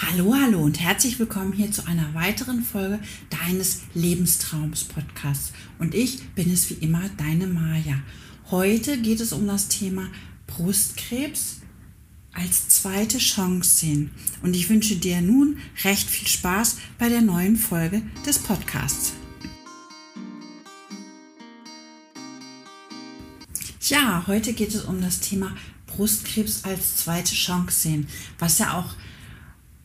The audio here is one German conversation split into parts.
Hallo, hallo und herzlich willkommen hier zu einer weiteren Folge deines Lebenstraums Podcasts. Und ich bin es wie immer, deine Maja. Heute geht es um das Thema Brustkrebs als zweite Chance sehen. Und ich wünsche dir nun recht viel Spaß bei der neuen Folge des Podcasts. Ja, heute geht es um das Thema Brustkrebs als zweite Chance sehen, was ja auch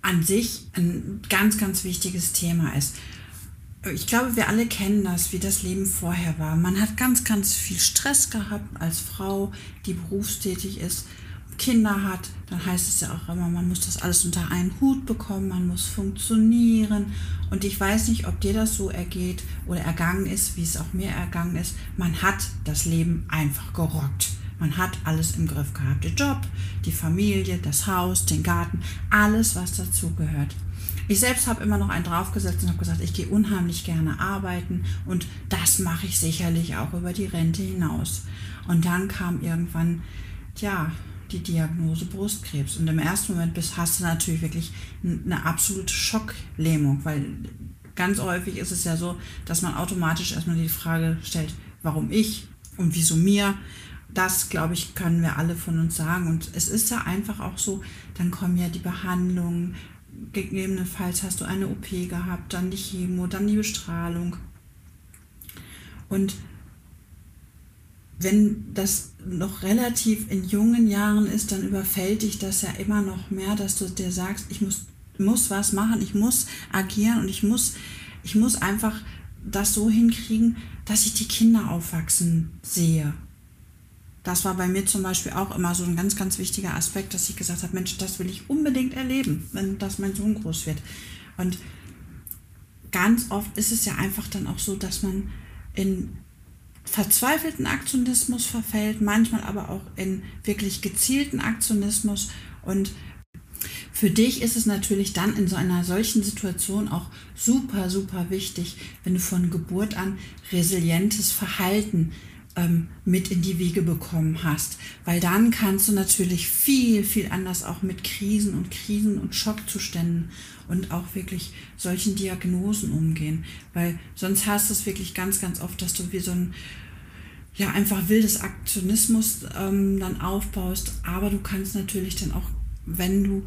an sich ein ganz, ganz wichtiges Thema ist. Ich glaube, wir alle kennen das, wie das Leben vorher war. Man hat ganz, ganz viel Stress gehabt als Frau, die berufstätig ist, Kinder hat. Dann heißt es ja auch immer, man muss das alles unter einen Hut bekommen, man muss funktionieren. Und ich weiß nicht, ob dir das so ergeht oder ergangen ist, wie es auch mir ergangen ist. Man hat das Leben einfach gerockt. Man hat alles im Griff gehabt. Den Job, die Familie, das Haus, den Garten, alles, was dazugehört. Ich selbst habe immer noch einen draufgesetzt und habe gesagt, ich gehe unheimlich gerne arbeiten und das mache ich sicherlich auch über die Rente hinaus. Und dann kam irgendwann, ja, die Diagnose Brustkrebs. Und im ersten Moment bist, hast du natürlich wirklich eine absolute Schocklähmung, weil ganz häufig ist es ja so, dass man automatisch erstmal die Frage stellt, warum ich und wieso mir das, glaube ich, können wir alle von uns sagen. Und es ist ja einfach auch so, dann kommen ja die Behandlungen, gegebenenfalls hast du eine OP gehabt, dann die Chemo, dann die Bestrahlung. Und wenn das noch relativ in jungen Jahren ist, dann überfällt dich das ja immer noch mehr, dass du dir sagst, ich muss, muss was machen, ich muss agieren und ich muss, ich muss einfach das so hinkriegen, dass ich die Kinder aufwachsen sehe das war bei mir zum Beispiel auch immer so ein ganz, ganz wichtiger Aspekt, dass ich gesagt habe, Mensch, das will ich unbedingt erleben, wenn das mein Sohn groß wird. Und ganz oft ist es ja einfach dann auch so, dass man in verzweifelten Aktionismus verfällt, manchmal aber auch in wirklich gezielten Aktionismus. Und für dich ist es natürlich dann in so einer solchen Situation auch super, super wichtig, wenn du von Geburt an resilientes Verhalten ähm, mit in die Wege bekommen hast. Weil dann kannst du natürlich viel, viel anders auch mit Krisen und Krisen und Schockzuständen und auch wirklich solchen Diagnosen umgehen. Weil sonst hast du es wirklich ganz, ganz oft, dass du wie so ein ja, einfach wildes Aktionismus ähm, dann aufbaust. Aber du kannst natürlich dann auch, wenn du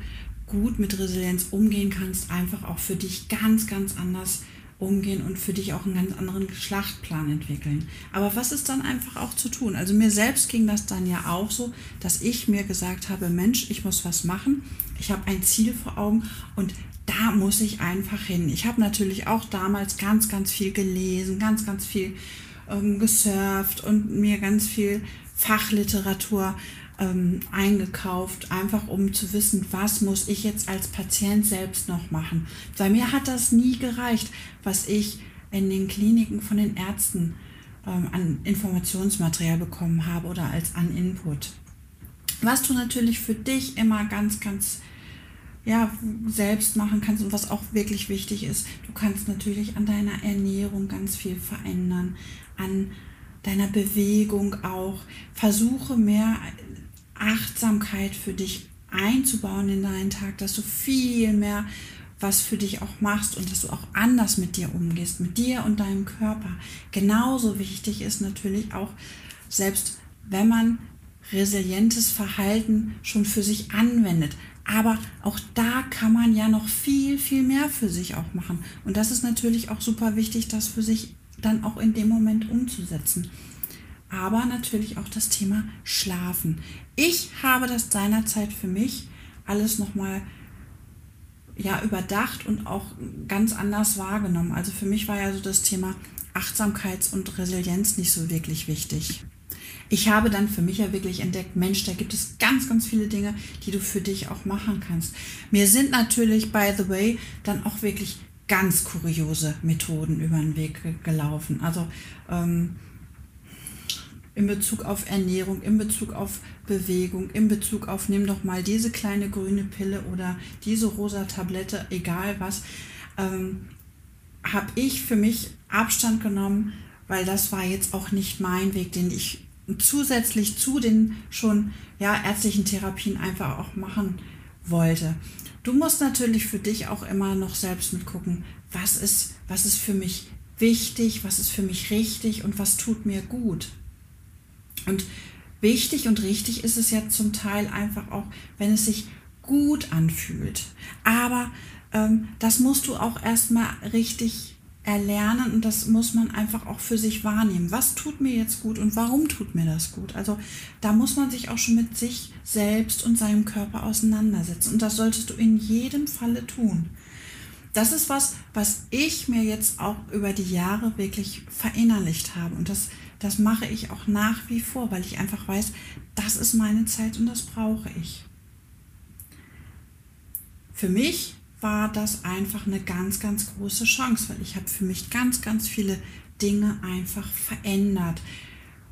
gut mit Resilienz umgehen kannst, einfach auch für dich ganz, ganz anders umgehen und für dich auch einen ganz anderen Schlachtplan entwickeln. Aber was ist dann einfach auch zu tun? Also mir selbst ging das dann ja auch so, dass ich mir gesagt habe, Mensch, ich muss was machen. Ich habe ein Ziel vor Augen und da muss ich einfach hin. Ich habe natürlich auch damals ganz, ganz viel gelesen, ganz, ganz viel ähm, gesurft und mir ganz viel Fachliteratur ähm, eingekauft, einfach um zu wissen, was muss ich jetzt als Patient selbst noch machen. Bei mir hat das nie gereicht, was ich in den Kliniken von den Ärzten ähm, an Informationsmaterial bekommen habe oder als an Input. Was du natürlich für dich immer ganz, ganz ja, selbst machen kannst und was auch wirklich wichtig ist, du kannst natürlich an deiner Ernährung ganz viel verändern, an deiner Bewegung auch. Versuche mehr Achtsamkeit für dich einzubauen in deinen Tag, dass du viel mehr was für dich auch machst und dass du auch anders mit dir umgehst, mit dir und deinem Körper. Genauso wichtig ist natürlich auch, selbst wenn man resilientes Verhalten schon für sich anwendet. Aber auch da kann man ja noch viel, viel mehr für sich auch machen. Und das ist natürlich auch super wichtig, das für sich dann auch in dem Moment umzusetzen aber natürlich auch das Thema Schlafen. Ich habe das seinerzeit für mich alles nochmal ja, überdacht und auch ganz anders wahrgenommen. Also für mich war ja so das Thema Achtsamkeits- und Resilienz nicht so wirklich wichtig. Ich habe dann für mich ja wirklich entdeckt, Mensch, da gibt es ganz, ganz viele Dinge, die du für dich auch machen kannst. Mir sind natürlich, by the way, dann auch wirklich ganz kuriose Methoden über den Weg gelaufen. Also ähm, in Bezug auf Ernährung, in Bezug auf Bewegung, in Bezug auf nimm doch mal diese kleine grüne Pille oder diese rosa Tablette, egal was, ähm, habe ich für mich Abstand genommen, weil das war jetzt auch nicht mein Weg, den ich zusätzlich zu den schon ja, ärztlichen Therapien einfach auch machen wollte. Du musst natürlich für dich auch immer noch selbst mitgucken, was ist, was ist für mich wichtig, was ist für mich richtig und was tut mir gut. Und wichtig und richtig ist es ja zum Teil einfach auch, wenn es sich gut anfühlt. Aber ähm, das musst du auch erstmal richtig erlernen und das muss man einfach auch für sich wahrnehmen. Was tut mir jetzt gut und warum tut mir das gut? Also da muss man sich auch schon mit sich selbst und seinem Körper auseinandersetzen und das solltest du in jedem Falle tun. Das ist was, was ich mir jetzt auch über die Jahre wirklich verinnerlicht habe und das, das mache ich auch nach wie vor, weil ich einfach weiß, das ist meine Zeit und das brauche ich. Für mich war das einfach eine ganz, ganz große Chance, weil ich habe für mich ganz, ganz viele Dinge einfach verändert.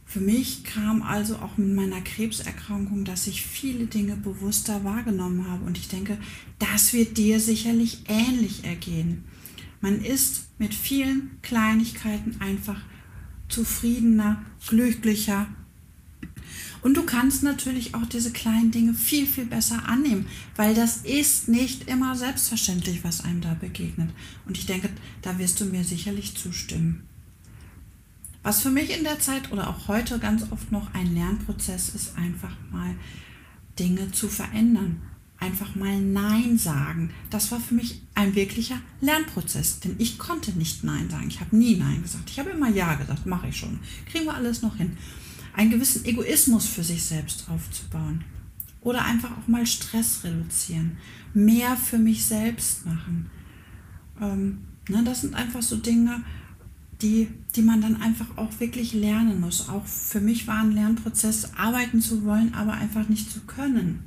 Für mich kam also auch mit meiner Krebserkrankung, dass ich viele Dinge bewusster wahrgenommen habe. Und ich denke, das wird dir sicherlich ähnlich ergehen. Man ist mit vielen Kleinigkeiten einfach zufriedener, glücklicher und du kannst natürlich auch diese kleinen Dinge viel, viel besser annehmen, weil das ist nicht immer selbstverständlich, was einem da begegnet. Und ich denke, da wirst du mir sicherlich zustimmen. Was für mich in der Zeit oder auch heute ganz oft noch ein Lernprozess ist, einfach mal Dinge zu verändern. Einfach mal Nein sagen. Das war für mich ein wirklicher Lernprozess, denn ich konnte nicht Nein sagen. Ich habe nie Nein gesagt. Ich habe immer Ja gesagt, mache ich schon. Kriegen wir alles noch hin einen gewissen Egoismus für sich selbst aufzubauen. Oder einfach auch mal Stress reduzieren, mehr für mich selbst machen. Ähm, ne, das sind einfach so Dinge, die, die man dann einfach auch wirklich lernen muss. Auch für mich war ein Lernprozess, arbeiten zu wollen, aber einfach nicht zu können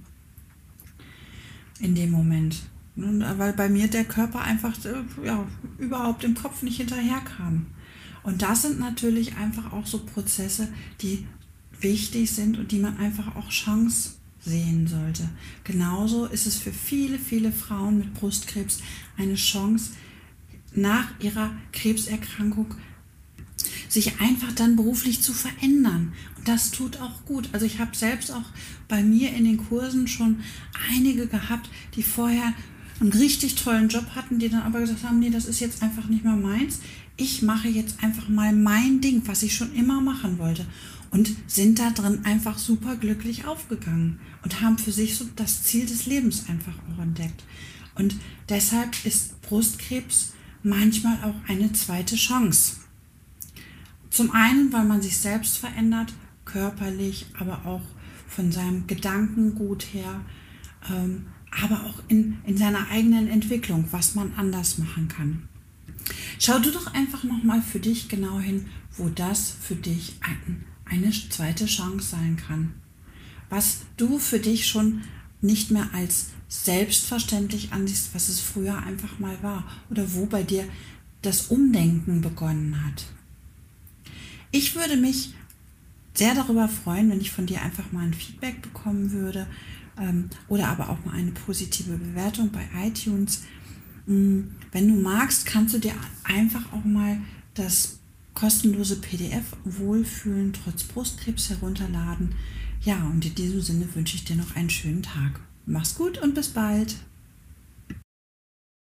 in dem Moment. Weil bei mir der Körper einfach ja, überhaupt im Kopf nicht hinterherkam. Und das sind natürlich einfach auch so Prozesse, die wichtig sind und die man einfach auch Chance sehen sollte. Genauso ist es für viele, viele Frauen mit Brustkrebs eine Chance, nach ihrer Krebserkrankung sich einfach dann beruflich zu verändern. Und das tut auch gut. Also ich habe selbst auch bei mir in den Kursen schon einige gehabt, die vorher einen richtig tollen Job hatten, die dann aber gesagt haben, nee, das ist jetzt einfach nicht mehr meins. Ich mache jetzt einfach mal mein Ding, was ich schon immer machen wollte und sind da drin einfach super glücklich aufgegangen und haben für sich so das Ziel des Lebens einfach auch entdeckt. Und deshalb ist Brustkrebs manchmal auch eine zweite Chance. Zum einen, weil man sich selbst verändert, körperlich, aber auch von seinem Gedankengut her, ähm, aber auch in, in seiner eigenen Entwicklung, was man anders machen kann. Schau du doch einfach nochmal für dich genau hin, wo das für dich ein eine zweite Chance sein kann. Was du für dich schon nicht mehr als selbstverständlich ansiehst, was es früher einfach mal war oder wo bei dir das Umdenken begonnen hat. Ich würde mich sehr darüber freuen, wenn ich von dir einfach mal ein Feedback bekommen würde ähm, oder aber auch mal eine positive Bewertung bei iTunes. Mm, wenn du magst, kannst du dir einfach auch mal das kostenlose PDF Wohlfühlen trotz Brustkrebs herunterladen. Ja, und in diesem Sinne wünsche ich dir noch einen schönen Tag. Mach's gut und bis bald.